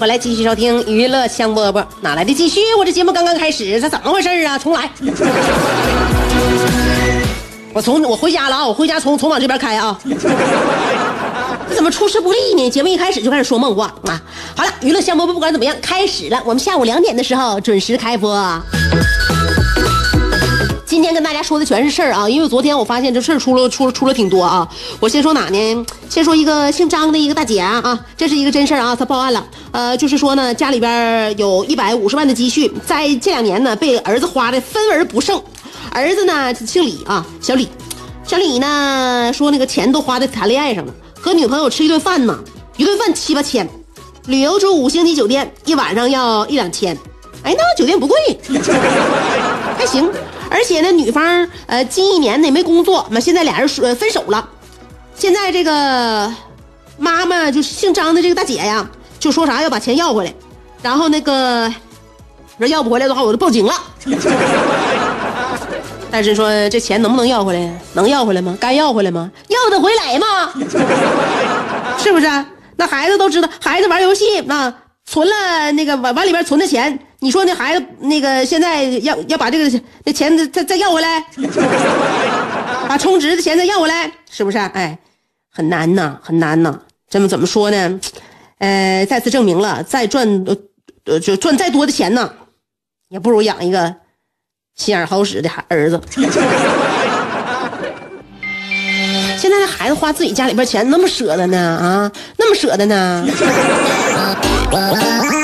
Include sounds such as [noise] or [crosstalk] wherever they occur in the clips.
我来，继续收听娱乐香饽饽。哪来的继续？我这节目刚刚开始，这怎么回事啊？重来。我从我回家了啊！我回家从从往这边开啊。这怎么出师不利呢？节目一开始就开始说梦话啊！好了，娱乐香饽饽不管怎么样，开始了。我们下午两点的时候准时开播。今天跟大家说的全是事儿啊，因为昨天我发现这事儿出了出了出了挺多啊。我先说哪呢？先说一个姓张的一个大姐啊，这是一个真事儿啊，她报案了。呃，就是说呢，家里边有一百五十万的积蓄，在这两年呢被儿子花的分文不剩。儿子呢姓李啊，小李，小李呢说那个钱都花在谈恋爱上了，和女朋友吃一顿饭呢，一顿饭七八千，旅游住五星级酒店一晚上要一两千，哎，那酒店不贵，[laughs] 还行。而且呢，女方呃近一年呢也没工作，嘛现在俩人说分手了。现在这个妈妈就姓张的这个大姐呀，就说啥要把钱要回来，然后那个说要不回来的话我就报警了。但是说这钱能不能要回来？能要回来吗？该要回来吗？要得回来吗？是不是？那孩子都知道，孩子玩游戏那存了那个往往里边存的钱。你说那孩子那个现在要要把这个那钱再再要回来，把充值的钱再要回来，是不是？哎，很难呐，很难呐。这么怎么说呢？呃，再次证明了，再赚呃就赚再多的钱呢，也不如养一个心眼好使的孩儿子。现在的孩子花自己家里边钱那么舍得呢啊，那么舍得呢。[laughs]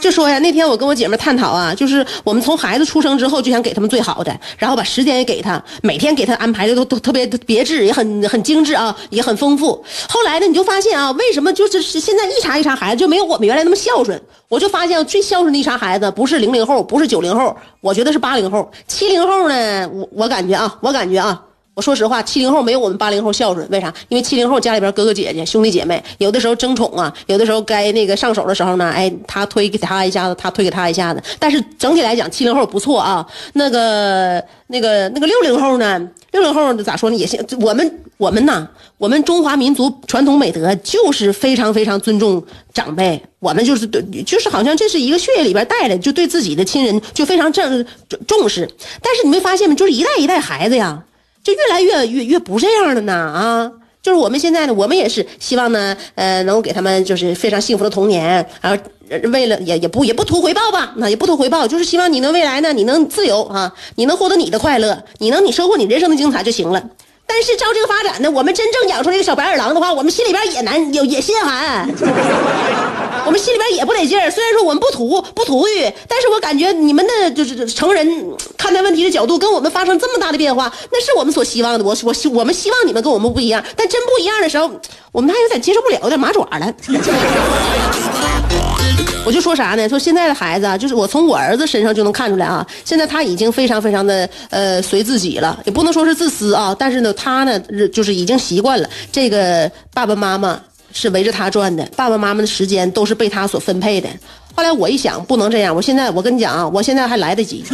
就说呀，那天我跟我姐妹探讨啊，就是我们从孩子出生之后就想给他们最好的，然后把时间也给他，每天给他安排的都都特别别致，也很很精致啊，也很丰富。后来呢，你就发现啊，为什么就是现在一茬一茬孩子就没有我们原来那么孝顺？我就发现最孝顺的一茬孩子不是零零后，不是九零后，我觉得是八零后、七零后呢。我我感觉啊，我感觉啊。说实话，七零后没有我们八零后孝顺，为啥？因为七零后家里边哥哥姐姐、兄弟姐妹，有的时候争宠啊，有的时候该那个上手的时候呢，哎，他推给他一下子，他推给他一下子。但是整体来讲，七零后不错啊。那个、那个、那个六零后呢？六零后咋说呢？也行。我们、我们呐，我们中华民族传统美德就是非常非常尊重长辈。我们就是对，就是好像这是一个血液里边带的，就对自己的亲人就非常正重视。但是你没发现吗？就是一代一代孩子呀。就越来越越越不这样了呢啊！就是我们现在呢，我们也是希望呢，呃，能够给他们就是非常幸福的童年，然后为了也也不也不图回报吧，那也不图回报，就是希望你能未来呢，你能自由啊，你能获得你的快乐，你能你收获你人生的精彩就行了。但是照这个发展呢，我们真正养出来一个小白眼狼的话，我们心里边也难也也心寒，[laughs] 我们心里边也不得劲儿。虽然说我们不图不图欲，但是我感觉你们的就是成人看待问题的角度跟我们发生这么大的变化，那是我们所希望的。我我希我们希望你们跟我们不一样，但真不一样的时候，我们还有点接受不了，有点麻爪了。我就说啥呢？说现在的孩子啊，就是我从我儿子身上就能看出来啊。现在他已经非常非常的呃随自己了，也不能说是自私啊。但是呢，他呢就是已经习惯了这个爸爸妈妈是围着他转的，爸爸妈妈的时间都是被他所分配的。后来我一想，不能这样。我现在我跟你讲啊，我现在还来得及。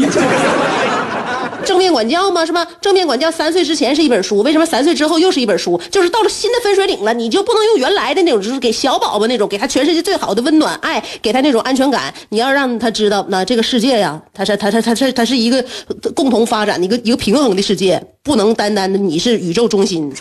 正面管教吗？是吧？正面管教三岁之前是一本书，为什么三岁之后又是一本书？就是到了新的分水岭了，你就不能用原来的那种，就是给小宝宝那种，给他全世界最好的温暖爱，给他那种安全感。你要让他知道，那这个世界呀，他是他他他是他是一个共同发展的一个一个平衡的世界，不能单单的你是宇宙中心。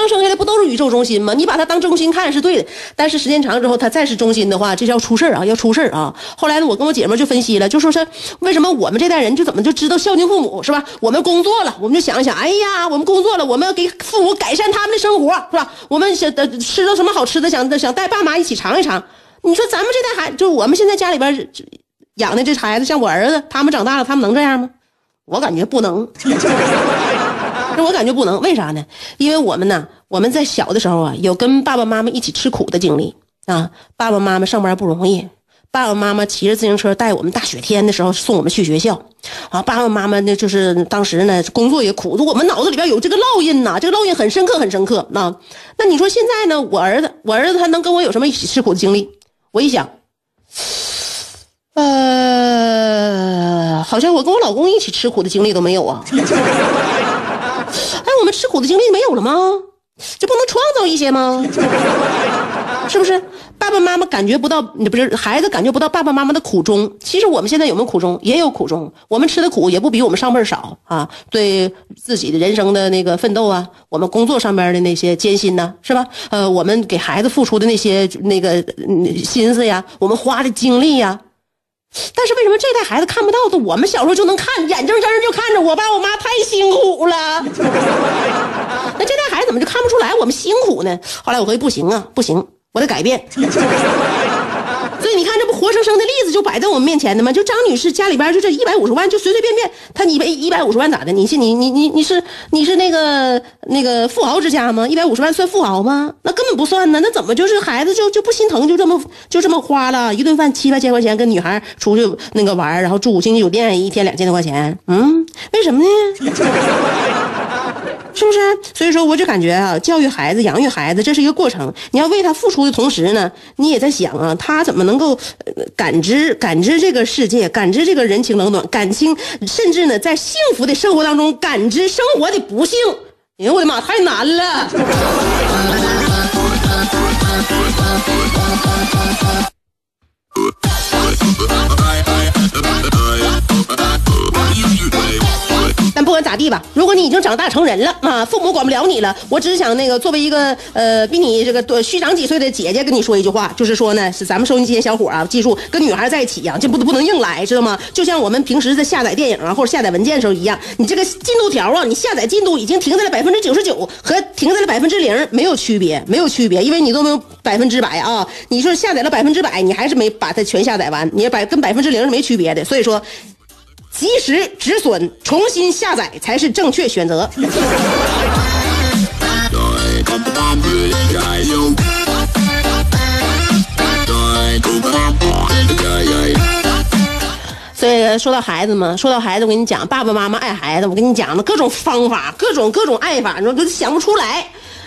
刚生下来不都是宇宙中心吗？你把他当中心看是对的，但是时间长了之后，他再是中心的话，这叫出事啊，要出事啊！后来呢，我跟我姐们就分析了，就说是为什么我们这代人就怎么就知道孝敬父母是吧？我们工作了，我们就想一想，哎呀，我们工作了，我们要给父母改善他们的生活是吧？我们想吃到什么好吃的，想想带爸妈一起尝一尝。你说咱们这代孩，就我们现在家里边养的这孩子，像我儿子，他们长大了，他们能这样吗？我感觉不能。我感觉不能，为啥呢？因为我们呢，我们在小的时候啊，有跟爸爸妈妈一起吃苦的经历啊。爸爸妈妈上班不容易，爸爸妈妈骑着自行车带我们大雪天的时候送我们去学校啊。爸爸妈妈呢，就是当时呢工作也苦，我们脑子里边有这个烙印呐，这个烙印很深刻，很深刻啊。那你说现在呢？我儿子，我儿子他能跟我有什么一起吃苦的经历？我一想，呃，好像我跟我老公一起吃苦的经历都没有啊。[laughs] 吃苦的经历没有了吗？就不能创造一些吗？[laughs] 是不是？爸爸妈妈感觉不到，不是孩子感觉不到爸爸妈妈的苦衷。其实我们现在有没有苦衷？也有苦衷。我们吃的苦也不比我们上辈少啊。对自己的人生的那个奋斗啊，我们工作上边的那些艰辛呢，是吧？呃，我们给孩子付出的那些那个心思呀，我们花的精力呀。但是为什么这代孩子看不到的，我们小时候就能看，眼睁睁就看着我爸我妈太辛苦了。[laughs] 那这代孩子怎么就看不出来我们辛苦呢？后来我合计不行啊，不行，我得改变。你看，这不活生生的例子就摆在我们面前的吗？就张女士家里边就这一百五十万，就随随便便，她一百一百五十万咋的？你是你你你你是你是那个那个富豪之家吗？一百五十万算富豪吗？那根本不算呢。那怎么就是孩子就就不心疼，就这么就这么花了一顿饭七八千块钱跟女孩出去那个玩，然后住五星级酒店，一天两千多块钱？嗯，为什么呢？是不是？所以说，我就感觉啊，教育孩子、养育孩子，这是一个过程。你要为他付出的同时呢，你也在想啊，他怎么能够感知、感知这个世界，感知这个人情冷暖，感情，甚至呢，在幸福的生活当中感知生活的不幸。哎呦我的妈，太难了！咋地吧，如果你已经长大成人了啊，父母管不了你了，我只是想那个作为一个呃比你这个多虚长几岁的姐姐跟你说一句话，就是说呢，是 [laughs] 咱们收音机前小伙啊，记住跟女孩在一起呀，这不不能硬来，知道吗？就像我们平时在下载电影啊或者下载文件的时候一样，你这个进度条啊，你下载进度已经停在了百分之九十九和停在了百分之零没有区别，没有区别，因为你都没有百分之百啊。你说下载了百分之百，你还是没把它全下载完，你百跟百分之零是没区别的，所以说。及时止损，重新下载才是正确选择。所以说到孩子嘛，说到孩子，我跟你讲，爸爸妈妈爱孩子，我跟你讲了各种方法，各种各种爱法，你说都想不出来。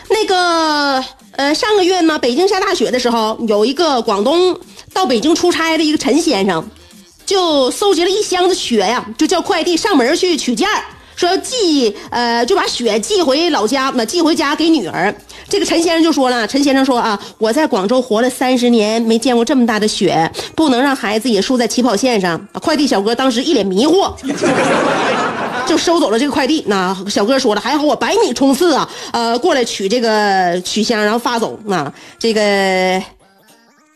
那个呃，上个月呢，北京下大雪的时候，有一个广东到北京出差的一个陈先生。就收集了一箱子雪呀，就叫快递上门去取件说要寄，呃，就把雪寄回老家，那寄回家给女儿。这个陈先生就说了，陈先生说啊，我在广州活了三十年，没见过这么大的雪，不能让孩子也输在起跑线上。快递小哥当时一脸迷惑，[laughs] 就收走了这个快递。那小哥说了，还好我百米冲刺啊，呃，过来取这个取箱，然后发走啊，这个。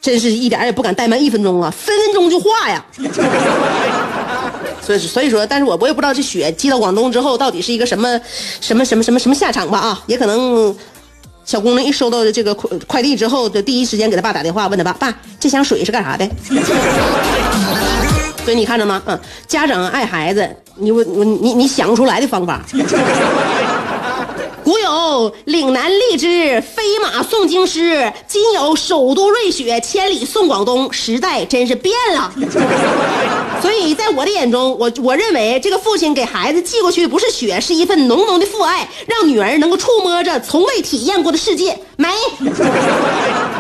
真是一点也不敢怠慢一分钟啊，分分钟就化呀。所以所以说，但是我我也不知道这雪寄到广东之后到底是一个什么什么什么什么什么下场吧啊，也可能小姑娘一收到这个快快递之后，就第一时间给他爸打电话，问他爸爸这箱水是干啥的。[laughs] 所以你看着吗？嗯，家长爱孩子，你我我你你想不出来的方法。古有岭南荔枝飞马送京师，今有首都瑞雪千里送广东，时代真是变了。[laughs] 所以在我的眼中，我我认为这个父亲给孩子寄过去不是雪，是一份浓浓的父爱，让女儿能够触摸着从未体验过的世界。没，[laughs]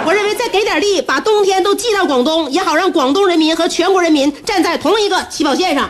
我认为再给点力，把冬天都寄到广东，也好让广东人民和全国人民站在同一个起跑线上。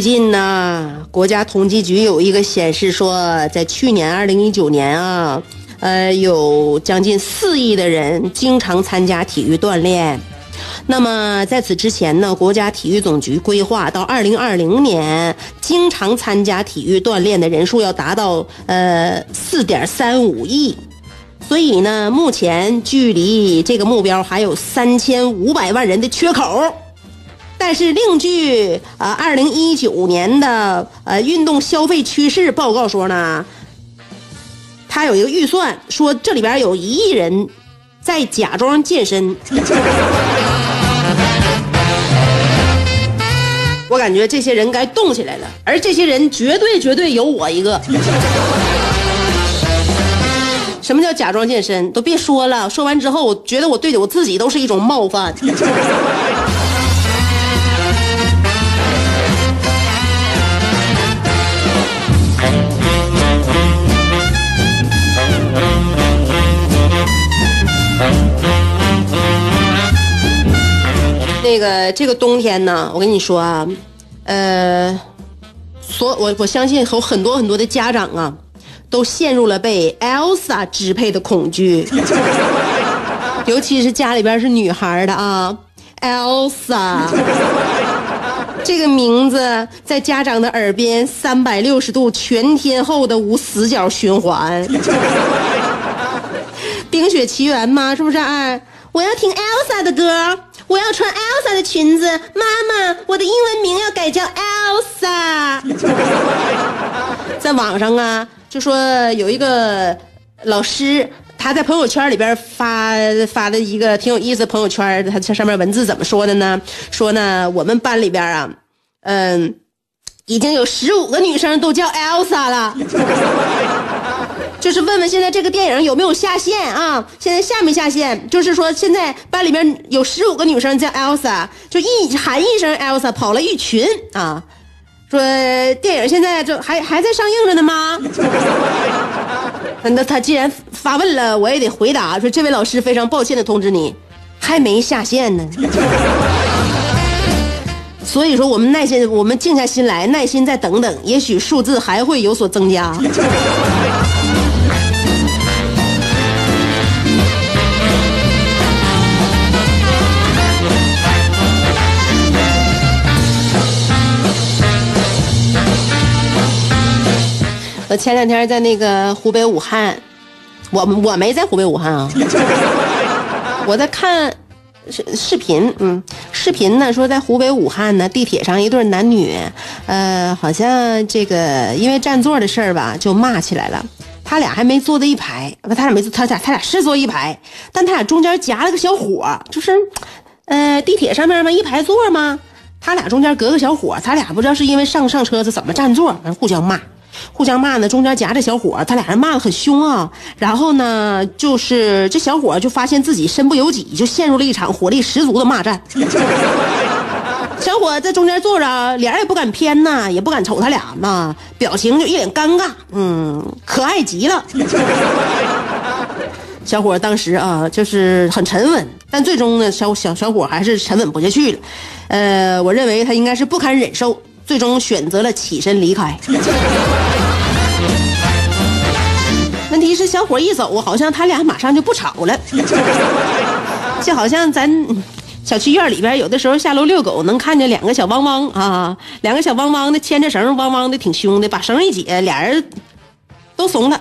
最近呢，国家统计局有一个显示说，在去年二零一九年啊，呃，有将近四亿的人经常参加体育锻炼。那么在此之前呢，国家体育总局规划到二零二零年，经常参加体育锻炼的人数要达到呃四点三五亿。所以呢，目前距离这个目标还有三千五百万人的缺口。但是，另据呃二零一九年的呃运动消费趋势报告说呢，它有一个预算，说这里边有一亿人在假装健身。[laughs] 我感觉这些人该动起来了，而这些人绝对绝对有我一个。[laughs] 什么叫假装健身？都别说了，说完之后，我觉得我对我自己都是一种冒犯。那个这个冬天呢，我跟你说啊，呃，所我我相信有很多很多的家长啊，都陷入了被 Elsa 支配的恐惧，[laughs] 尤其是家里边是女孩的啊，Elsa 这个名字在家长的耳边三百六十度全天候的无死角循环。[laughs] 冰雪奇缘吗？是不是？哎，我要听 Elsa 的歌，我要穿 Elsa 的裙子。妈妈，我的英文名要改叫 Elsa。[laughs] 在网上啊，就说有一个老师，他在朋友圈里边发发的一个挺有意思的朋友圈，他这上面文字怎么说的呢？说呢，我们班里边啊，嗯，已经有十五个女生都叫 Elsa 了。就是问问现在这个电影有没有下线啊？现在下没下线？就是说现在班里边有十五个女生叫 Elsa，就一喊一声 Elsa 跑了一群啊。说电影现在就还还在上映着呢吗？[laughs] 那他既然发问了，我也得回答说，这位老师非常抱歉的通知你，还没下线呢。[laughs] 所以说，我们耐心，我们静下心来，耐心再等等，也许数字还会有所增加。我前两天在那个湖北武汉，我我没在湖北武汉啊，[laughs] 我在看视视频，嗯，视频呢说在湖北武汉呢地铁上一对男女，呃，好像这个因为占座的事儿吧就骂起来了。他俩还没坐在一排，不，他俩没坐，他俩他俩是坐一排，但他俩中间夹了个小伙，就是，呃，地铁上面嘛一排座嘛，他俩中间隔个小伙，他俩不知道是因为上上车是怎么占座，完互相骂。互相骂呢，中间夹着小伙，他俩人骂的很凶啊。然后呢，就是这小伙就发现自己身不由己，就陷入了一场火力十足的骂战。[laughs] 小伙在中间坐着，脸也不敢偏呐，也不敢瞅他俩嘛，表情就一脸尴尬，嗯，可爱极了。[laughs] 小伙当时啊，就是很沉稳，但最终呢，小小小伙还是沉稳不下去了。呃，我认为他应该是不堪忍受。最终选择了起身离开。[laughs] 问题是小伙一走，好像他俩马上就不吵了，[laughs] 就好像咱小区院里边有的时候下楼遛狗，能看见两个小汪汪啊，两个小汪汪的牵着绳，汪汪的挺凶的，把绳一解，俩人都怂了。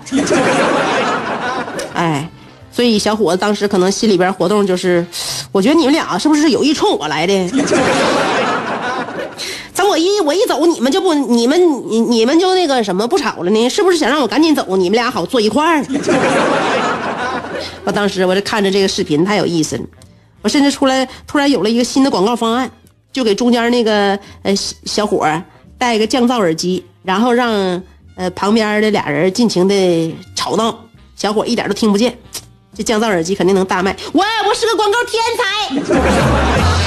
[laughs] 哎，所以小伙子当时可能心里边活动就是，我觉得你们俩是不是有意冲我来的？等我一我一走，你们就不你们你你们就那个什么不吵了呢？是不是想让我赶紧走？你们俩好坐一块儿？[laughs] 我当时我就看着这个视频太有意思了，我甚至出来突然有了一个新的广告方案，就给中间那个呃小伙儿戴一个降噪耳机，然后让呃旁边的俩人尽情的吵闹，小伙一点都听不见。这降噪耳机肯定能大卖，我我是个广告天才。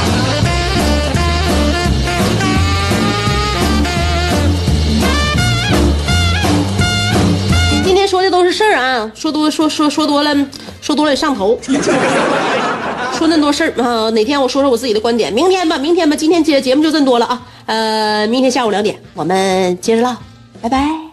说的都是事儿啊，说多说说说多了，说多了也上头。说那么多事儿啊，哪天我说说我自己的观点，明天吧，明天吧，今天节节目就这么多了啊。呃，明天下午两点我们接着唠，拜拜。